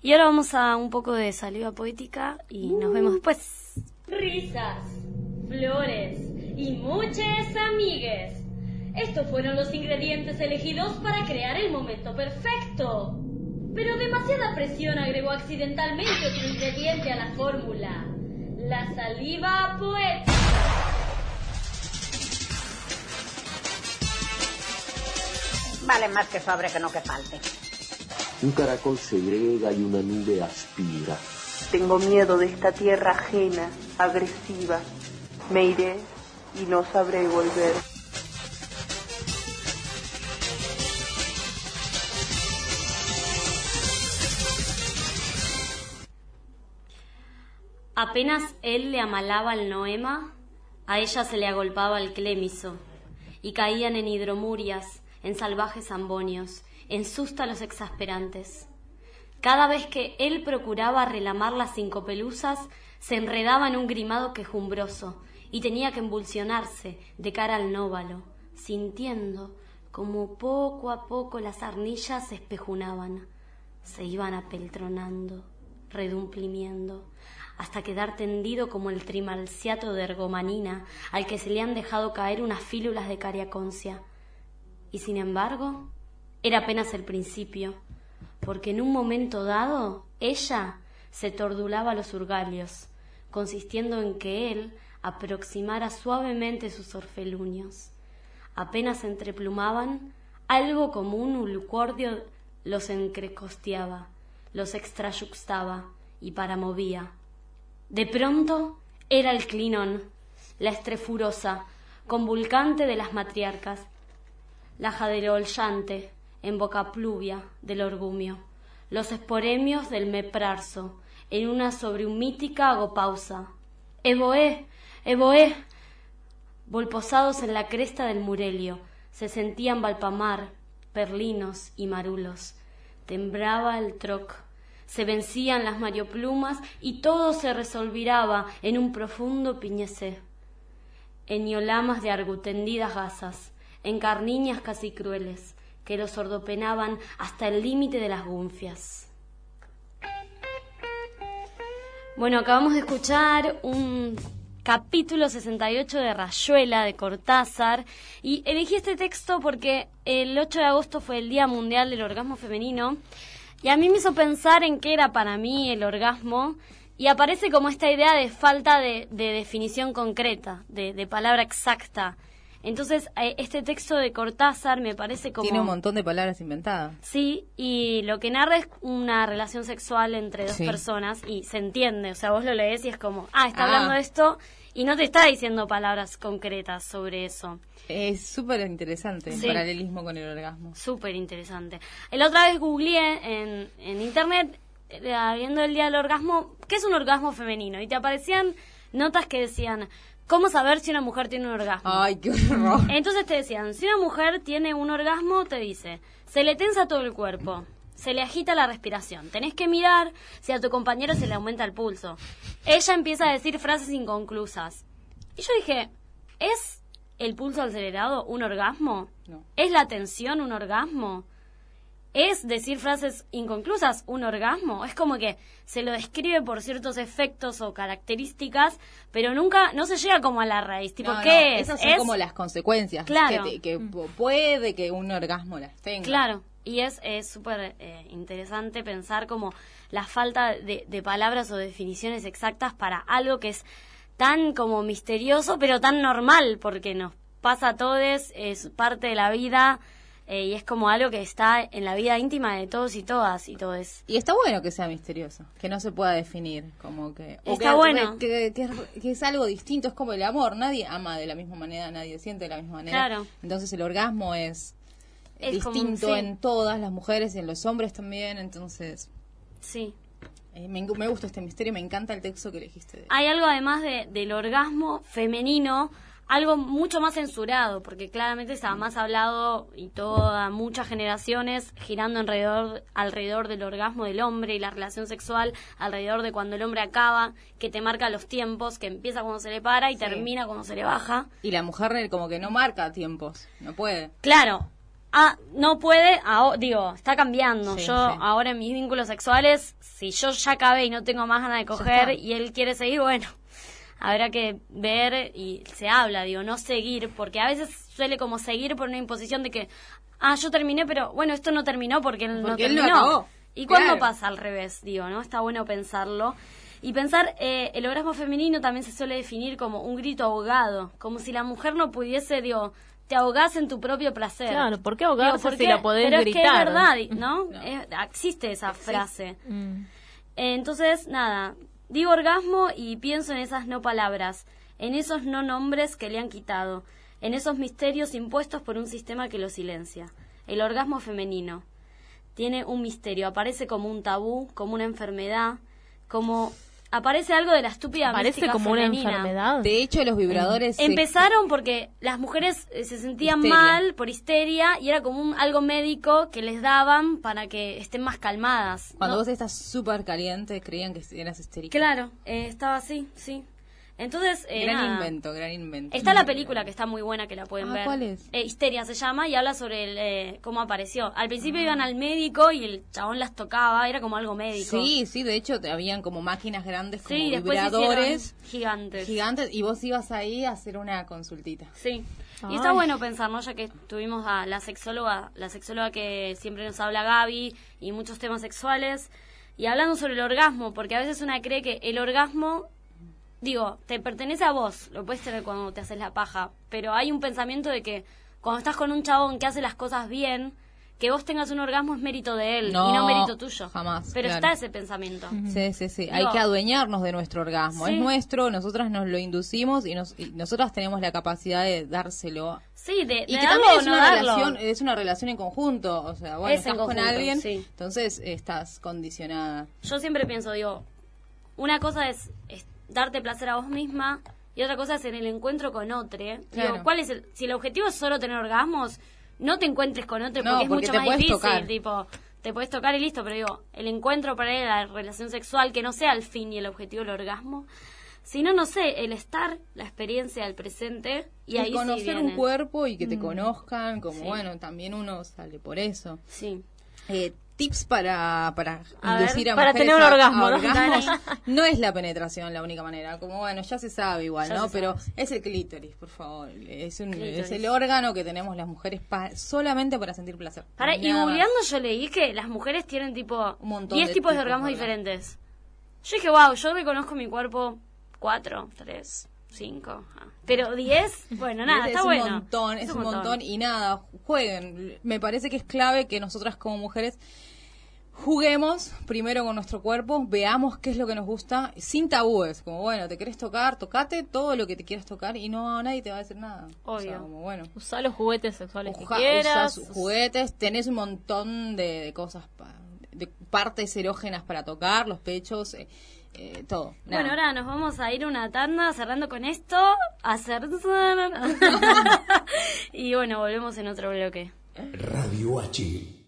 Y ahora vamos a un poco de saliva poética y nos vemos después. Risas, flores y muchas amigues. Estos fueron los ingredientes elegidos para crear el momento perfecto. Pero demasiada presión agregó accidentalmente otro ingrediente a la fórmula. La saliva poética. Vale más que sobre que no que falte. Un caracol segrega y una nube aspira. Tengo miedo de esta tierra ajena, agresiva. Me iré y no sabré volver. Apenas él le amalaba el noema, a ella se le agolpaba el clémiso, y caían en hidromurias, en salvajes ambonios, en sústalos exasperantes. Cada vez que él procuraba relamar las cinco pelusas, se enredaba en un grimado quejumbroso, y tenía que embulsionarse de cara al nóvalo, sintiendo como poco a poco las arnillas se espejunaban, se iban apeltronando, redumplimiendo, hasta quedar tendido como el trimalciato de ergomanina al que se le han dejado caer unas fílulas de cariaconcia. Y sin embargo, era apenas el principio, porque en un momento dado ella se tordulaba los urgalios, consistiendo en que él aproximara suavemente sus orfeluños. Apenas entreplumaban, algo como un ulcordio los encrecosteaba, los extrayuxtaba y paramovía. De pronto era el clinón, la estrefurosa, convulcante de las matriarcas, la jaderollante, en boca pluvia del orgumio, los esporemios del meprarso, en una sobrehumítica agopausa. ¡Evoé! ¡Evoé! Volposados en la cresta del Murelio, se sentían valpamar, perlinos y marulos. Tembraba el troc se vencían las marioplumas y todo se resolviraba en un profundo piñecé. En iolamas de argutendidas gasas, en carniñas casi crueles, que los sordopenaban hasta el límite de las gunfias. Bueno, acabamos de escuchar un capítulo 68 de Rayuela de Cortázar y elegí este texto porque el 8 de agosto fue el Día Mundial del Orgasmo Femenino y a mí me hizo pensar en qué era para mí el orgasmo y aparece como esta idea de falta de, definición concreta, de, palabra exacta. Entonces, eh, este texto de Cortázar me parece como... Tiene un montón de palabras inventadas. Sí, y lo que narra es una relación sexual entre dos personas y se entiende. O sea, vos lo lees y es como, ah, está hablando ah. de esto y no te está diciendo palabras concretas sobre eso. Es súper interesante el paralelismo con el orgasmo. Súper interesante. La otra vez googleé en, en internet, eh, viendo el día del orgasmo, ¿qué es un orgasmo femenino? Y te aparecían notas que decían, ¿cómo saber si una mujer tiene un orgasmo? Ay, qué horror. Entonces te decían, si una mujer tiene un orgasmo, te dice, se le tensa todo el cuerpo se le agita la respiración. Tenés que mirar si a tu compañero se le aumenta el pulso. Ella empieza a decir frases inconclusas. Y yo dije, ¿es el pulso acelerado un orgasmo? No. ¿Es la tensión un orgasmo? ¿Es decir frases inconclusas un orgasmo? Es como que se lo describe por ciertos efectos o características, pero nunca, no se llega como a la raíz. Tipo, ¿qué es? Esas son como las consecuencias. Claro. Que, puede que un orgasmo las tenga. Claro. Y es súper eh, interesante pensar como la falta de, palabras o definiciones exactas para algo que es tan como misterioso, pero tan normal, porque nos pasa a todos, es parte de la vida. Eh, y es como algo que está en la vida íntima de todos y todas y todo es y está bueno que sea misterioso que no se pueda definir como que está bueno que, es algo distinto es como el amor nadie ama de la misma manera nadie siente de la misma manera claro. entonces el orgasmo es distinto en todas las mujeres y en los hombres también, entonces... Sí. Eh, me, gusta este misterio, me encanta el texto que elegiste. Hay algo además de, del orgasmo femenino, algo mucho más censurado, porque claramente estaba más hablado y toda, muchas generaciones girando alrededor, alrededor del orgasmo del hombre y la relación sexual, alrededor de cuando el hombre acaba, que te marca los tiempos, que empieza cuando se le para y termina cuando se le baja. Y la mujer como que no marca tiempos, no puede. Claro, ah, no puede, digo, está cambiando. yo ahora en mis vínculos sexuales, si yo ya acabé y no tengo más ganas de coger y él quiere seguir, bueno, habrá que ver y se habla, digo, no seguir, porque a veces suele como seguir por una imposición de que, ah, yo terminé, pero bueno, esto no terminó porque él no terminó. ¿Y cuándo pasa al revés? Digo, ¿no? Está bueno pensarlo. Y pensar, eh, el orgasmo femenino también se suele definir como un grito ahogado, como si la mujer no pudiese, digo, te ahogas en tu propio placer. Claro, ¿por qué ahogarse si la podés Pero gritar? es que es verdad, ¿no? existe esa frase. Mm. entonces, nada, digo orgasmo y pienso en esas no palabras, en esos no nombres que le han quitado, en esos misterios impuestos por un sistema que lo silencia. El orgasmo femenino tiene un misterio, aparece como un tabú, como una enfermedad, como aparece algo de la estúpida Parece como una enfermedad. De hecho, los vibradores empezaron porque las mujeres eh, se sentían mal por histeria y era como un, algo médico que les daban para que estén más calmadas. Cuando vos estás súper caliente, creían que eras histérica. Claro, eh, estaba así, sí. Entonces, eh, gran invento, gran invento. Está la película que está muy buena que la pueden ah, ver. ¿Cuál es? Eh, Histeria se llama y habla sobre el, eh, cómo apareció. Al principio iban al médico y el chabón las tocaba, era como algo médico. Sí, sí, de hecho habían como máquinas grandes como vibradores gigantes. Gigantes y vos ibas ahí a hacer una consultita. Sí. Y está bueno pensar, ¿no? Ya que tuvimos a la sexóloga, la sexóloga que siempre nos habla Gaby y muchos temas sexuales y hablando sobre el orgasmo, porque a veces una cree que el orgasmo digo, te pertenece a vos, lo puedes tener cuando te haces la paja, pero hay un pensamiento de que cuando estás con un chabón que hace las cosas bien, que vos tengas un orgasmo es mérito de él y no mérito tuyo. Jamás. Pero está ese pensamiento. Sí, sí, sí. Hay que adueñarnos de nuestro orgasmo. Es nuestro, nosotras nos lo inducimos y, nos, nosotras tenemos la capacidad de dárselo. Sí, de, y que también es una relación, es una relación en conjunto. O sea, bueno, estás con alguien, entonces estás condicionada. Yo siempre pienso, digo, una cosa es darte placer a vos misma y otra cosa es en el encuentro con otro. Digo, ¿cuál es el, si el objetivo es solo tener orgasmos, no te encuentres con otro porque es mucho más difícil, tipo, te puedes tocar y listo, pero digo, el encuentro para la relación sexual, que no sea el fin y el objetivo del orgasmo, sino, no sé, el estar, la experiencia del presente y, ahí conocer un cuerpo y que te mm. conozcan, como bueno, también uno sale por eso. Sí. Eh, tips para, para inducir a, para tener un orgasmo, ¿no? es la penetración la única manera, como bueno, ya se sabe igual, ¿no? Pero es el clítoris, por favor. Es, un, es el órgano que tenemos las mujeres solamente para sentir placer. Para, y googleando yo leí que las mujeres tienen tipo un montón 10 tipos de orgasmos diferentes. Yo dije, wow, yo reconozco mi cuerpo 4, 3, 5. Ah. Pero 10, bueno, nada, está bueno. Un montón, es, un montón. y nada, jueguen. Me parece que es clave que nosotras como mujeres juguemos primero con nuestro cuerpo, veamos qué es lo que nos gusta, sin tabúes, como bueno, te querés tocar, tocate todo lo que te quieras tocar y no nadie te va a decir nada. Obvio. como, bueno, usá los juguetes sexuales que quieras. juguetes, tenés un montón de, cosas, de partes erógenas para tocar, los pechos. Eh, eh, todo. Bueno, ahora nos vamos a ir una tanda cerrando con esto, hacer... y bueno, volvemos en otro bloque. Radio H.